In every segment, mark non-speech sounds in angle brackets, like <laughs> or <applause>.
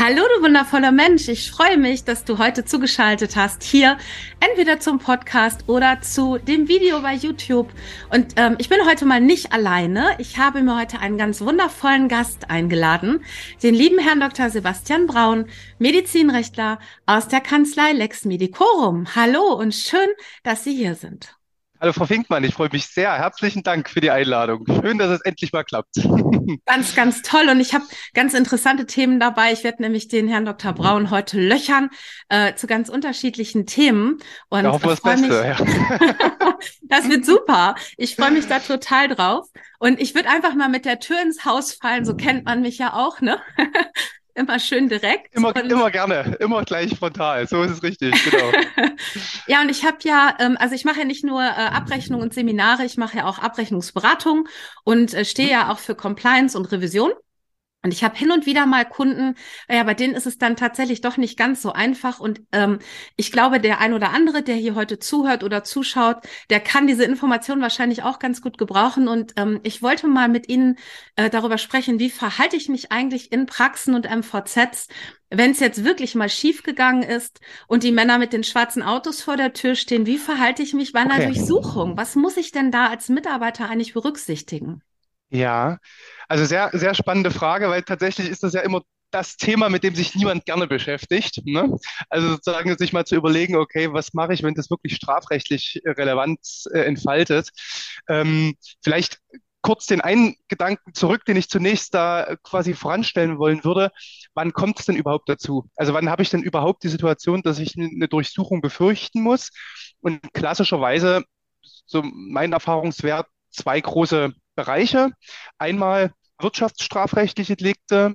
Hallo, du wundervoller Mensch. Ich freue mich, dass du heute zugeschaltet hast hier, entweder zum Podcast oder zu dem Video bei YouTube. Und ähm, ich bin heute mal nicht alleine. Ich habe mir heute einen ganz wundervollen Gast eingeladen, den lieben Herrn Dr. Sebastian Braun, Medizinrechtler aus der Kanzlei Lex Medicorum. Hallo und schön, dass Sie hier sind. Hallo Frau Finkmann, ich freue mich sehr. Herzlichen Dank für die Einladung. Schön, dass es endlich mal klappt. <laughs> Ganz, ganz toll. Und ich habe ganz interessante Themen dabei. Ich werde nämlich den Herrn Dr. Braun heute löchern äh, zu ganz unterschiedlichen Themen. Und ja, hoffen wir das Beste. Mich, ja. <laughs> das wird super. Ich freue mich da total drauf. Und ich würde einfach mal mit der Tür ins Haus fallen. So kennt man mich ja auch, ne? Immer schön direkt. Immer, immer gerne, immer gleich frontal. So ist es richtig, genau. <laughs> ja, und ich habe ja, ähm, also ich mache ja nicht nur äh, Abrechnung und Seminare, ich mache ja auch Abrechnungsberatung und äh, stehe ja auch für Compliance und Revision. Und ich habe hin und wieder mal Kunden, ja, bei denen ist es dann tatsächlich doch nicht ganz so einfach. Und ähm, ich glaube, der ein oder andere, der hier heute zuhört oder zuschaut, der kann diese Information wahrscheinlich auch ganz gut gebrauchen. Und ähm, ich wollte mal mit Ihnen äh, darüber sprechen, wie verhalte ich mich eigentlich in Praxen und MVZs, wenn es jetzt wirklich mal schief gegangen ist und die Männer mit den schwarzen Autos vor der Tür stehen, wie verhalte ich mich bei einer okay. Durchsuchung? Was muss ich denn da als Mitarbeiter eigentlich berücksichtigen? Ja, also sehr, sehr spannende Frage, weil tatsächlich ist das ja immer das Thema, mit dem sich niemand gerne beschäftigt. Ne? Also sozusagen sich mal zu überlegen, okay, was mache ich, wenn das wirklich strafrechtlich Relevanz äh, entfaltet? Ähm, vielleicht kurz den einen Gedanken zurück, den ich zunächst da quasi voranstellen wollen würde. Wann kommt es denn überhaupt dazu? Also wann habe ich denn überhaupt die Situation, dass ich eine Durchsuchung befürchten muss? Und klassischerweise, so mein Erfahrungswert, zwei große Bereiche. Einmal wirtschaftsstrafrechtliche Delikte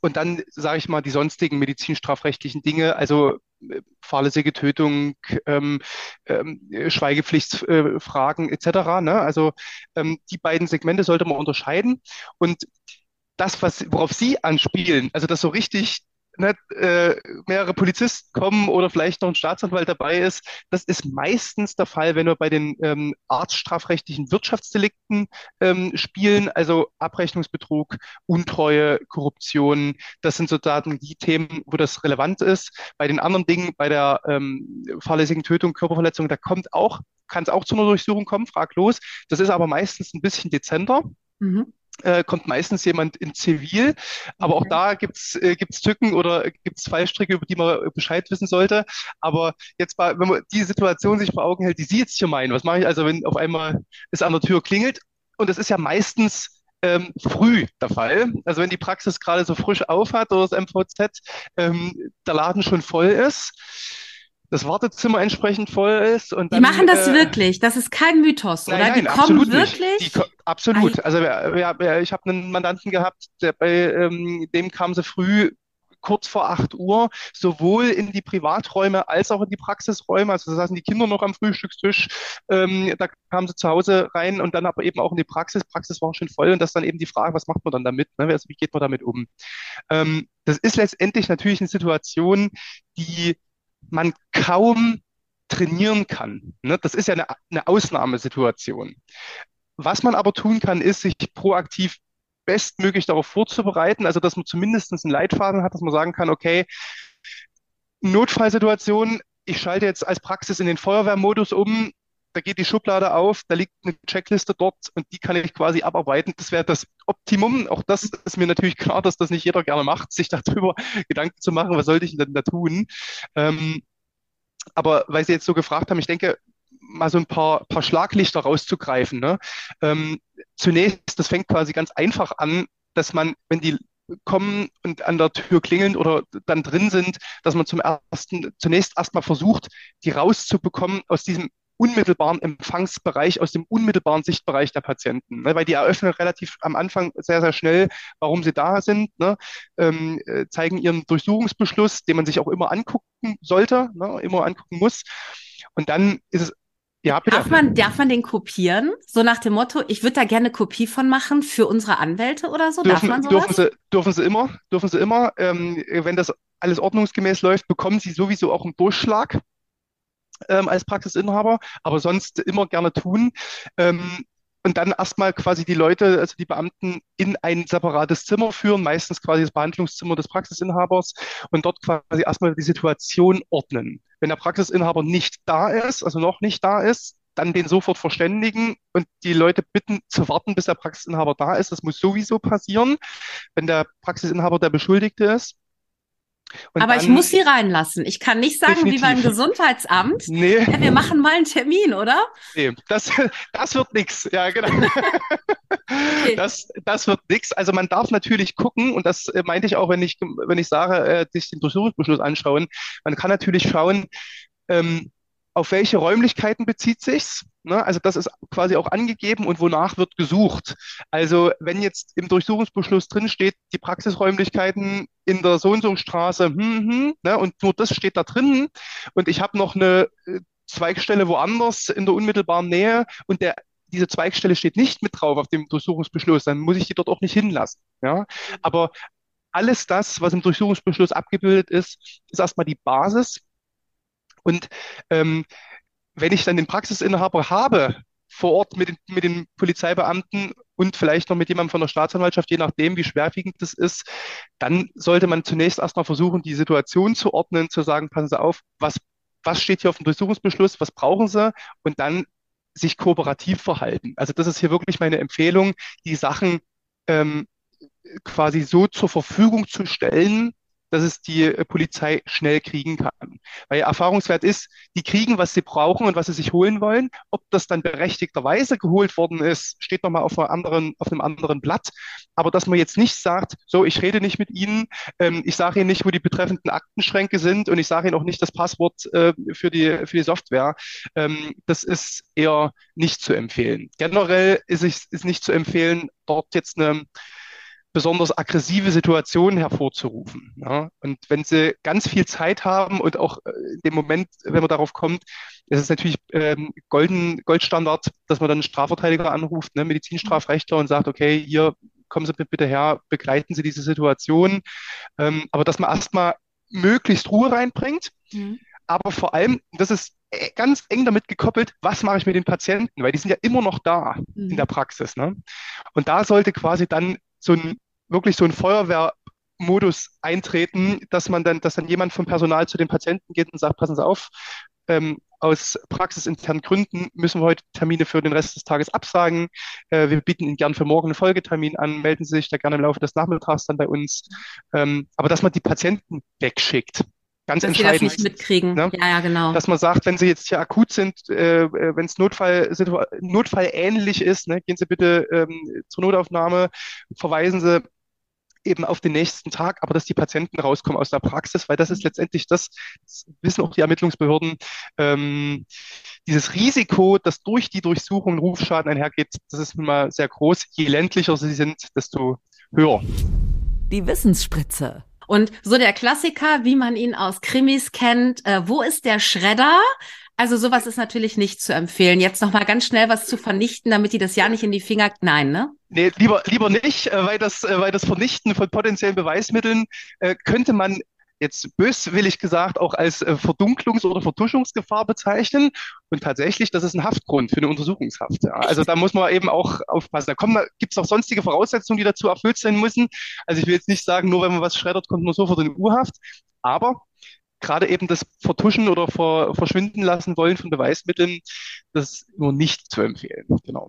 und dann, sage ich mal, die sonstigen medizinstrafrechtlichen Dinge, also äh, fahrlässige Tötung, ähm, ähm, Schweigepflichtsfragen äh, etc. Ne? Also ähm, die beiden Segmente sollte man unterscheiden. Und das, was, worauf Sie anspielen, also das so richtig nicht, äh, mehrere Polizisten kommen oder vielleicht noch ein Staatsanwalt dabei ist. Das ist meistens der Fall, wenn wir bei den ähm, arztstrafrechtlichen Wirtschaftsdelikten ähm, spielen, also Abrechnungsbetrug, Untreue, Korruption. Das sind sozusagen die Themen, wo das relevant ist. Bei den anderen Dingen, bei der ähm, fahrlässigen Tötung, Körperverletzung, da kommt auch, kann es auch zu einer Durchsuchung kommen, fraglos. Das ist aber meistens ein bisschen dezenter. Mhm äh, kommt meistens jemand in Zivil. Aber auch da gibt's äh, gibt's Tücken oder gibt's Fallstricke, über die man Bescheid wissen sollte. Aber jetzt mal, wenn man die Situation sich vor Augen hält, die Sie jetzt hier meinen, was mache ich also, wenn auf einmal es an der Tür klingelt? Und das ist ja meistens ähm, früh der Fall. Also wenn die Praxis gerade so frisch aufhat oder das MVZ, ähm, der Laden schon voll ist das Wartezimmer entsprechend voll ist. Und dann, die machen das äh, wirklich. Das ist kein Mythos, nein, oder? Nein, die kommen wirklich. Die, absolut. Also wir, wir, ich habe einen Mandanten gehabt, der bei ähm, dem kam sie früh kurz vor 8 Uhr sowohl in die Privaträume als auch in die Praxisräume. Also da saßen die Kinder noch am Frühstückstisch. Ähm, da kamen sie zu Hause rein und dann aber eben auch in die Praxis. Praxis war schon voll und das dann eben die Frage, was macht man dann damit? Ne? Also wie geht man damit um? Ähm, das ist letztendlich natürlich eine Situation, die man kaum trainieren kann. Ne? Das ist ja eine, eine Ausnahmesituation. Was man aber tun kann, ist, sich proaktiv bestmöglich darauf vorzubereiten, also dass man zumindest einen Leitfaden hat, dass man sagen kann, okay, Notfallsituation, ich schalte jetzt als Praxis in den Feuerwehrmodus um, da geht die Schublade auf, da liegt eine Checkliste dort und die kann ich quasi abarbeiten. Das wäre das Optimum. Auch das ist mir natürlich klar, dass das nicht jeder gerne macht, sich darüber <laughs> Gedanken zu machen, was sollte ich denn da tun. Ähm, aber weil Sie jetzt so gefragt haben, ich denke, mal so ein paar, paar Schlaglichter rauszugreifen. Ne? Ähm, zunächst, das fängt quasi ganz einfach an, dass man, wenn die kommen und an der Tür klingeln oder dann drin sind, dass man zum ersten, zunächst erstmal versucht, die rauszubekommen aus diesem unmittelbaren Empfangsbereich, aus dem unmittelbaren Sichtbereich der Patienten. Ne? Weil die eröffnen relativ am Anfang sehr, sehr schnell, warum sie da sind, ne? ähm, äh, zeigen ihren Durchsuchungsbeschluss, den man sich auch immer angucken sollte, ne? immer angucken muss. Und dann ist es ja, bitte. Darf man, darf man den kopieren? So nach dem Motto, ich würde da gerne eine Kopie von machen für unsere Anwälte oder so? Dürfen, darf man sowas? Dürfen sie, dürfen sie immer, dürfen sie immer. Ähm, wenn das alles ordnungsgemäß läuft, bekommen sie sowieso auch einen Durchschlag ähm, als Praxisinhaber, aber sonst immer gerne tun. Ähm, und dann erstmal quasi die Leute, also die Beamten, in ein separates Zimmer führen, meistens quasi das Behandlungszimmer des Praxisinhabers und dort quasi erstmal die Situation ordnen. Wenn der Praxisinhaber nicht da ist, also noch nicht da ist, dann den sofort verständigen und die Leute bitten zu warten, bis der Praxisinhaber da ist. Das muss sowieso passieren, wenn der Praxisinhaber der Beschuldigte ist. Und Aber ich muss sie reinlassen. Ich kann nicht sagen, definitiv. wie beim Gesundheitsamt. <laughs> Nee. Ja, wir machen mal einen Termin, oder? Nee, das, <laughs> das wird nichts. Ja, genau. <laughs> Okay. Das, das wird nichts. Also man darf natürlich gucken, und das äh, meinte ich auch, wenn ich, wenn ich sage, äh, sich den Durchsuchungsbeschluss anschauen. Man kann natürlich schauen, ähm, auf welche Räumlichkeiten bezieht sich's? Ne? Also das ist quasi auch angegeben und wonach wird gesucht. Also wenn jetzt im Durchsuchungsbeschluss drin steht, die Praxisräumlichkeiten in der so und so Straße, hm, hm, ne? und nur das steht da drin und ich habe noch eine äh, Zweigstelle woanders in der unmittelbaren Nähe und der diese Zweigstelle steht nicht mit drauf auf dem Durchsuchungsbeschluss, dann muss ich die dort auch nicht hinlassen. Ja? Aber alles das, was im Durchsuchungsbeschluss abgebildet ist, ist erstmal die Basis und ähm, wenn ich dann den Praxisinhaber habe vor Ort mit den, mit den Polizeibeamten und vielleicht noch mit jemandem von der Staatsanwaltschaft, je nachdem, wie schwerwiegend das ist, dann sollte man zunächst erstmal versuchen, die Situation zu ordnen, zu sagen, passen Sie auf, was, was steht hier auf dem Durchsuchungsbeschluss, was brauchen Sie? Und dann sich kooperativ verhalten. Also das ist hier wirklich meine Empfehlung, die Sachen ähm, quasi so zur Verfügung zu stellen, dass es die äh, Polizei schnell kriegen kann. Weil Erfahrungswert ist, die kriegen, was sie brauchen und was sie sich holen wollen. Ob das dann berechtigterweise geholt worden ist, steht nochmal auf, auf einem anderen Blatt. Aber dass man jetzt nicht sagt, so, ich rede nicht mit Ihnen, ähm, ich sage Ihnen nicht, wo die betreffenden Aktenschränke sind und ich sage Ihnen auch nicht das Passwort äh, für, die, für die Software, ähm, das ist eher nicht zu empfehlen. Generell ist es ist nicht zu empfehlen, dort jetzt eine besonders aggressive Situationen hervorzurufen. Ja? Und wenn sie ganz viel Zeit haben und auch äh, in dem Moment, wenn man darauf kommt, ist es natürlich ähm, golden, Goldstandard, dass man dann einen Strafverteidiger anruft, ne, Medizinstrafrechtler und sagt, okay, hier kommen Sie bitte her, begleiten Sie diese Situation. Ähm, aber dass man erstmal möglichst Ruhe reinbringt, mhm. aber vor allem, das ist äh, ganz eng damit gekoppelt, was mache ich mit den Patienten, weil die sind ja immer noch da mhm. in der Praxis. Ne? Und da sollte quasi dann so ein wirklich so ein Feuerwehrmodus eintreten, dass man dann, dass dann jemand vom Personal zu den Patienten geht und sagt, passen Sie auf, ähm, aus praxisinternen Gründen müssen wir heute Termine für den Rest des Tages absagen. Äh, wir bieten Ihnen gern für morgen einen Folgetermin an. Melden Sie sich da gerne im Laufe des Nachmittags dann bei uns. Ähm, aber dass man die Patienten wegschickt. Ganz dass entscheidend. Dass sie das nicht mitkriegen. Ne? Ja, ja, genau. Dass man sagt, wenn sie jetzt hier akut sind, äh, wenn es Notfall, Notfall ähnlich ist, ne, gehen Sie bitte ähm, zur Notaufnahme, verweisen Sie eben auf den nächsten Tag, aber dass die Patienten rauskommen aus der Praxis, weil das ist letztendlich das, das wissen auch die Ermittlungsbehörden, ähm, dieses Risiko, dass durch die Durchsuchung Rufschaden einhergeht, das ist nun mal sehr groß. Je ländlicher sie sind, desto höher. Die Wissensspritze. Und so der Klassiker, wie man ihn aus Krimis kennt, äh, wo ist der Schredder? Also sowas ist natürlich nicht zu empfehlen. Jetzt noch mal ganz schnell was zu vernichten, damit die das ja nicht in die Finger, nein, ne? Nee, lieber, lieber nicht, äh, weil das, äh, weil das Vernichten von potenziellen Beweismitteln äh, könnte man jetzt böswillig gesagt auch als Verdunklungs- oder Vertuschungsgefahr bezeichnen. Und tatsächlich, das ist ein Haftgrund für eine Untersuchungshaft. Ja. Also da muss man eben auch aufpassen. Da gibt es auch sonstige Voraussetzungen, die dazu erfüllt sein müssen. Also ich will jetzt nicht sagen, nur wenn man was schreddert, kommt man sofort in U-Haft. Aber gerade eben das Vertuschen oder ver Verschwinden lassen wollen von Beweismitteln, das ist nur nicht zu empfehlen. Genau.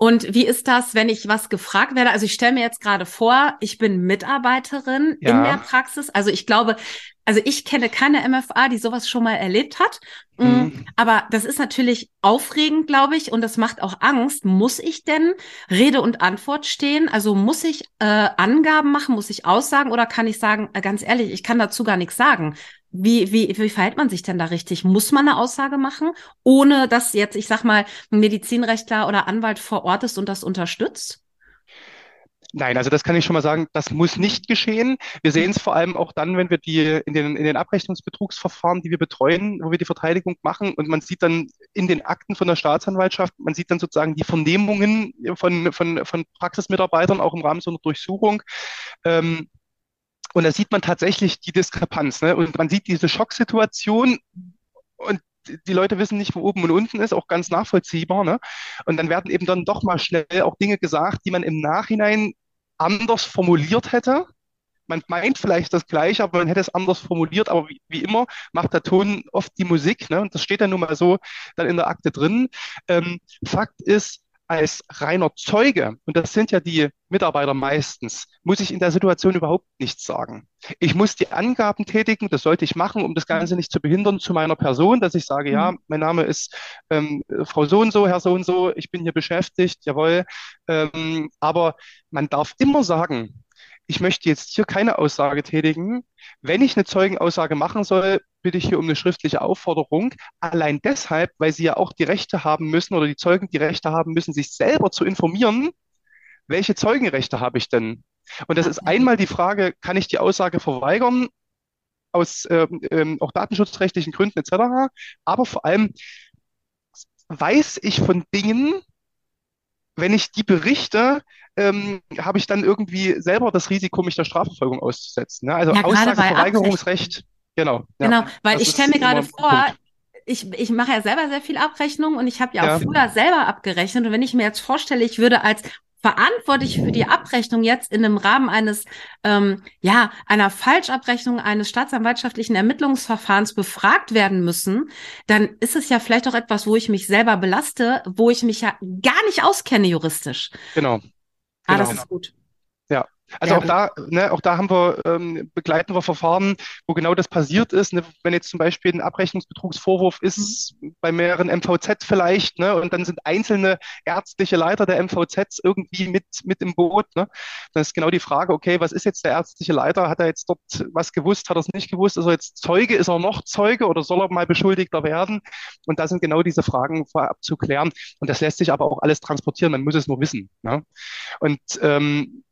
Und wie ist das, wenn ich was gefragt werde? Also ich stelle mir jetzt gerade vor, ich bin Mitarbeiterin ja. in der Praxis. Also ich glaube, also ich kenne keine MFA, die sowas schon mal erlebt hat. Mm, mhm. Aber das ist natürlich aufregend, glaube ich, und das macht auch Angst. Muss ich denn Rede und Antwort stehen? Also muss ich äh, Angaben machen, muss ich Aussagen oder kann ich sagen, äh, ganz ehrlich, ich kann dazu gar nichts sagen? Wie, wie, wie verhält man sich denn da richtig? Muss man eine Aussage machen, ohne dass jetzt, ich sag mal, ein Medizinrechtler oder Anwalt vor Ort ist und das unterstützt? Nein, also das kann ich schon mal sagen, das muss nicht geschehen. Wir sehen es vor allem auch dann, wenn wir die in den, in den Abrechnungsbetrugsverfahren, die wir betreuen, wo wir die Verteidigung machen und man sieht dann in den Akten von der Staatsanwaltschaft, man sieht dann sozusagen die Vernehmungen von, von, von Praxismitarbeitern auch im Rahmen so einer Durchsuchung. Ähm, und da sieht man tatsächlich die Diskrepanz. Ne? Und man sieht diese Schocksituation und die Leute wissen nicht, wo oben und unten ist, auch ganz nachvollziehbar. Ne? Und dann werden eben dann doch mal schnell auch Dinge gesagt, die man im Nachhinein anders formuliert hätte. Man meint vielleicht das Gleiche, aber man hätte es anders formuliert. Aber wie, wie immer macht der Ton oft die Musik. Ne? Und das steht dann nun mal so dann in der Akte drin. Ähm, Fakt ist, als reiner Zeuge, und das sind ja die Mitarbeiter meistens, muss ich in der Situation überhaupt nichts sagen. Ich muss die Angaben tätigen, das sollte ich machen, um das Ganze nicht zu behindern zu meiner Person, dass ich sage, ja, mhm. mein Name ist ähm, Frau so und so, Herr so und so, ich bin hier beschäftigt, jawohl. Ähm, aber man darf immer sagen, ich möchte jetzt hier keine Aussage tätigen. Wenn ich eine Zeugenaussage machen soll, bitte ich hier um eine schriftliche Aufforderung. Allein deshalb, weil Sie ja auch die Rechte haben müssen oder die Zeugen die Rechte haben müssen, sich selber zu informieren, welche Zeugenrechte habe ich denn? Und das ist einmal die Frage, kann ich die Aussage verweigern aus ähm, ähm, auch datenschutzrechtlichen Gründen etc. Aber vor allem weiß ich von Dingen, wenn ich die berichte, ähm, habe ich dann irgendwie selber das Risiko, mich der Strafverfolgung auszusetzen. Ne? Also ja, Aussageverweigerungsrecht, genau. Genau, weil ich stelle mir gerade vor, ich, ich mache ja selber sehr viel Abrechnung und ich habe ja auch ja. früher selber abgerechnet. Und wenn ich mir jetzt vorstelle, ich würde als verantwortlich für die Abrechnung jetzt in dem Rahmen eines, ähm, ja, einer Falschabrechnung eines staatsanwaltschaftlichen Ermittlungsverfahrens befragt werden müssen, dann ist es ja vielleicht auch etwas, wo ich mich selber belaste, wo ich mich ja gar nicht auskenne juristisch. Genau. Ah, genau. das ist gut. Also ja. auch da, ne, auch da haben wir, ähm, begleiten wir Verfahren, wo genau das passiert ist. Ne? Wenn jetzt zum Beispiel ein Abrechnungsbetrugsvorwurf ist mhm. bei mehreren MVZ vielleicht, ne, und dann sind einzelne ärztliche Leiter der MVZs irgendwie mit, mit im Boot, ne? Dann ist genau die Frage, okay, was ist jetzt der ärztliche Leiter? Hat er jetzt dort was gewusst? Hat er es nicht gewusst? Ist er jetzt Zeuge? Ist er noch Zeuge oder soll er mal Beschuldigter werden? Und da sind genau diese Fragen vorab zu klären. Und das lässt sich aber auch alles transportieren. Man muss es nur wissen. Ne? Und ähm,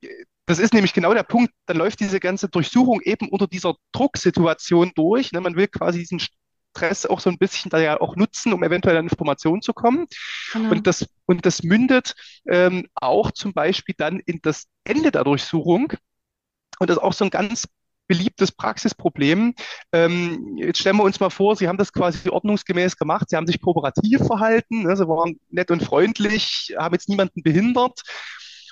das ist nämlich genau der Punkt, dann läuft diese ganze Durchsuchung eben unter dieser Drucksituation durch. Ne? Man will quasi diesen Stress auch so ein bisschen da ja auch nutzen, um eventuell an Informationen zu kommen. Genau. Und, das, und das mündet ähm, auch zum Beispiel dann in das Ende der Durchsuchung. Und das ist auch so ein ganz beliebtes Praxisproblem. Ähm, jetzt stellen wir uns mal vor, Sie haben das quasi ordnungsgemäß gemacht, Sie haben sich kooperativ verhalten, ne? Sie waren nett und freundlich, haben jetzt niemanden behindert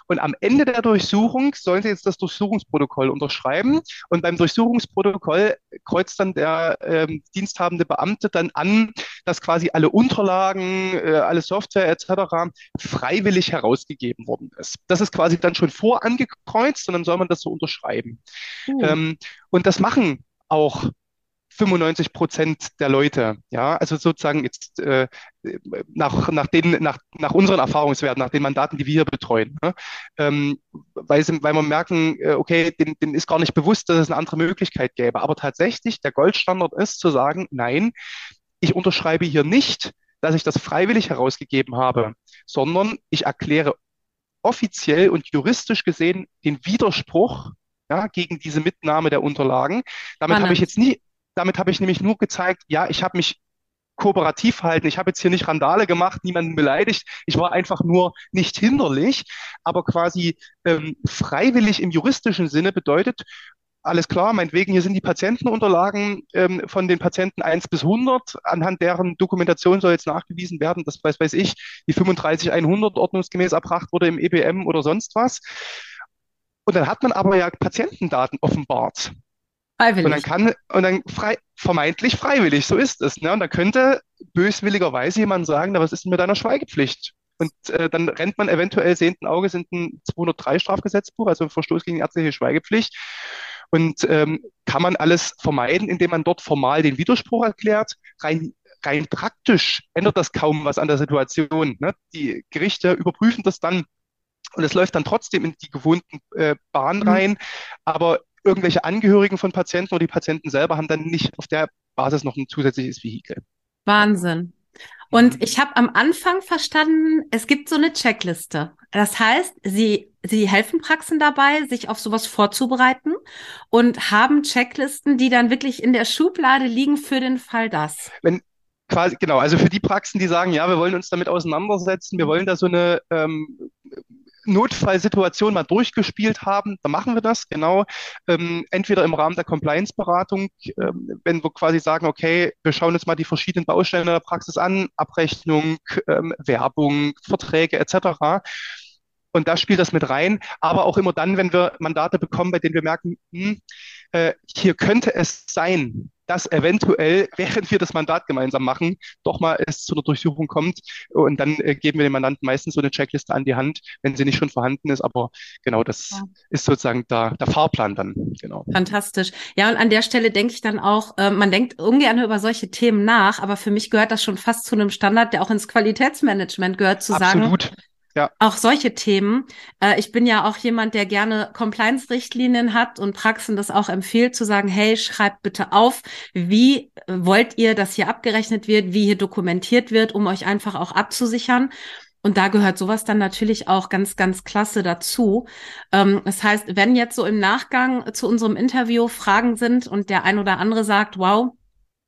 und am Ende der Durchsuchung sollen Sie jetzt das Durchsuchungsprotokoll unterschreiben. Und beim Durchsuchungsprotokoll kreuzt dann der ähm, diensthabende Beamte dann an, dass quasi alle Unterlagen, äh, alle Software etc. freiwillig herausgegeben worden ist. Das ist quasi dann schon vorangekreuzt und dann soll man das so unterschreiben. Uh. Ähm, und das machen auch 95 Prozent der Leute, ja, also sozusagen jetzt äh, nach, nach, den, nach, nach unseren Erfahrungswerten, nach den Mandaten, die wir hier betreuen, ne? ähm, weil, sie, weil wir merken, äh, okay, den, den ist gar nicht bewusst, dass es eine andere Möglichkeit gäbe. Aber tatsächlich, der Goldstandard ist zu sagen, nein, ich unterschreibe hier nicht, dass ich das freiwillig herausgegeben habe, sondern ich erkläre offiziell und juristisch gesehen den Widerspruch ja, gegen diese Mitnahme der Unterlagen. Damit habe ich jetzt nie, damit habe ich nämlich nur gezeigt, ja, ich habe mich kooperativ verhalten. Ich habe jetzt hier nicht Randale gemacht, niemanden beleidigt. Ich war einfach nur nicht hinderlich, aber quasi ähm, freiwillig im juristischen Sinne bedeutet, alles klar, meinetwegen, hier sind die Patientenunterlagen ähm, von den Patienten 1 bis 100, anhand deren Dokumentation soll jetzt nachgewiesen werden, dass, weiß, weiß ich, die 35100 ordnungsgemäß erbracht wurde im EBM oder sonst was. Und dann hat man aber ja Patientendaten offenbart. Freiwillig. Und dann kann, und dann frei, vermeintlich freiwillig, so ist es. Ne? Und da könnte böswilligerweise jemand sagen, na, was ist denn mit deiner Schweigepflicht? Und äh, dann rennt man eventuell sehenden Auges in ein 203 Strafgesetzbuch, also Verstoß gegen ärztliche Schweigepflicht. Und ähm, kann man alles vermeiden, indem man dort formal den Widerspruch erklärt. Rein, rein praktisch ändert das kaum was an der Situation. Ne? Die Gerichte überprüfen das dann und es läuft dann trotzdem in die gewohnten äh, Bahnen mhm. rein. Aber irgendwelche Angehörigen von Patienten oder die Patienten selber haben dann nicht auf der Basis noch ein zusätzliches Vehikel. Wahnsinn. Und ich habe am Anfang verstanden, es gibt so eine Checkliste. Das heißt, sie, sie helfen Praxen dabei, sich auf sowas vorzubereiten und haben Checklisten, die dann wirklich in der Schublade liegen für den Fall das. Wenn, quasi, genau, also für die Praxen, die sagen, ja, wir wollen uns damit auseinandersetzen, wir wollen da so eine ähm, Notfallsituation mal durchgespielt haben, dann machen wir das, genau. Ähm, entweder im Rahmen der Compliance-Beratung, ähm, wenn wir quasi sagen, okay, wir schauen uns mal die verschiedenen Baustellen der Praxis an, Abrechnung, ähm, Werbung, Verträge etc. Und da spielt das mit rein, aber auch immer dann, wenn wir Mandate bekommen, bei denen wir merken, hm, äh, hier könnte es sein, dass eventuell, während wir das Mandat gemeinsam machen, doch mal es zu einer Durchsuchung kommt. Und dann äh, geben wir dem Mandanten meistens so eine Checkliste an die Hand, wenn sie nicht schon vorhanden ist. Aber genau, das ja. ist sozusagen der, der Fahrplan dann. Genau. Fantastisch. Ja, und an der Stelle denke ich dann auch, äh, man denkt ungern über solche Themen nach, aber für mich gehört das schon fast zu einem Standard, der auch ins Qualitätsmanagement gehört, zu Absolut. sagen, ja. Auch solche Themen. Äh, ich bin ja auch jemand, der gerne Compliance-Richtlinien hat und Praxen das auch empfiehlt, zu sagen, hey, schreibt bitte auf, wie wollt ihr, dass hier abgerechnet wird, wie hier dokumentiert wird, um euch einfach auch abzusichern. Und da gehört sowas dann natürlich auch ganz, ganz klasse dazu. Ähm, das heißt, wenn jetzt so im Nachgang zu unserem Interview Fragen sind und der ein oder andere sagt, wow,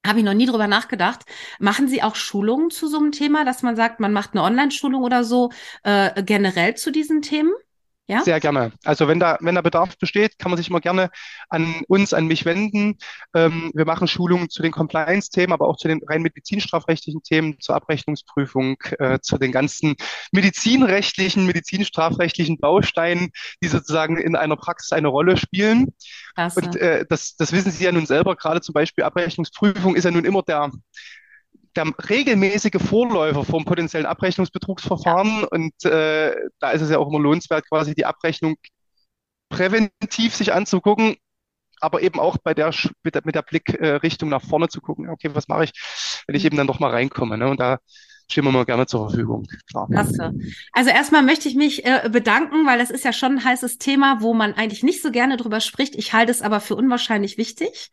habe ich noch nie drüber nachgedacht. Machen Sie auch Schulungen zu so einem Thema, dass man sagt, man macht eine Online-Schulung oder so äh, generell zu diesen Themen? Ja? Sehr gerne. Also wenn da, wenn da Bedarf besteht, kann man sich immer gerne an uns, an mich wenden. Ähm, wir machen Schulungen zu den Compliance-Themen, aber auch zu den rein medizinstrafrechtlichen Themen, zur Abrechnungsprüfung, äh, zu den ganzen medizinrechtlichen, medizinstrafrechtlichen Bausteinen, die sozusagen in einer Praxis eine Rolle spielen. Klasse. Und äh, das, das wissen Sie ja nun selber, gerade zum Beispiel Abrechnungsprüfung ist ja nun immer der der regelmäßige Vorläufer vom potenziellen Abrechnungsbetrugsverfahren. Ja. Und äh, da ist es ja auch immer lohnenswert, quasi die Abrechnung präventiv sich anzugucken, aber eben auch bei der, mit der, mit der Blickrichtung äh, nach vorne zu gucken. Okay, was mache ich, wenn ich mhm. eben dann doch mal reinkomme? Ne? Und da stehen wir mal gerne zur Verfügung. Klar. Klasse. Also erstmal möchte ich mich äh, bedanken, weil das ist ja schon ein heißes Thema, wo man eigentlich nicht so gerne drüber spricht. Ich halte es aber für unwahrscheinlich wichtig.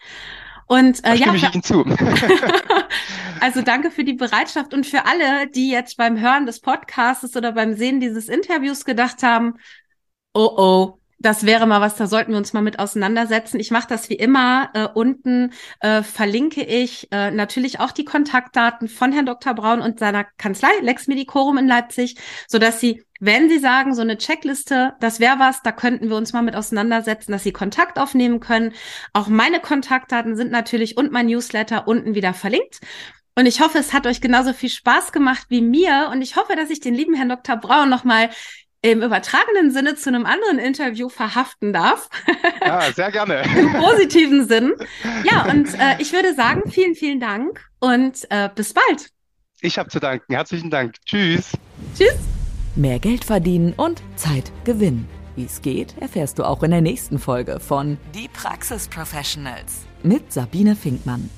Und äh, ja, ich Ihnen zu. <laughs> <laughs> also danke für die Bereitschaft und für alle, die jetzt beim Hören des Podcasts oder beim Sehen dieses Interviews gedacht haben, oh oh, das wäre mal was, da sollten wir uns mal mit auseinandersetzen. Ich mache das wie immer. Äh, unten äh, verlinke ich äh, natürlich auch die Kontaktdaten von Herrn Dr. Braun und seiner Kanzlei Lex Medicorum in Leipzig, so dass Sie, wenn Sie sagen, so eine Checkliste, das wäre was, da könnten wir uns mal mit auseinandersetzen, dass Sie Kontakt aufnehmen können. Auch meine Kontaktdaten sind natürlich und mein Newsletter unten wieder verlinkt. Und ich hoffe, es hat euch genauso viel Spaß gemacht wie mir. Und ich hoffe, dass ich den lieben Herrn Dr. Braun nochmal im übertragenen Sinne zu einem anderen Interview verhaften darf. Ja, <laughs> sehr gerne. <laughs> Im positiven Sinn. Ja, und äh, ich würde sagen, vielen, vielen Dank und äh, bis bald. Ich habe zu danken. Herzlichen Dank. Tschüss. Tschüss. Mehr Geld verdienen und Zeit gewinnen. Wie es geht, erfährst du auch in der nächsten Folge von Die Praxis Professionals mit Sabine Finkmann.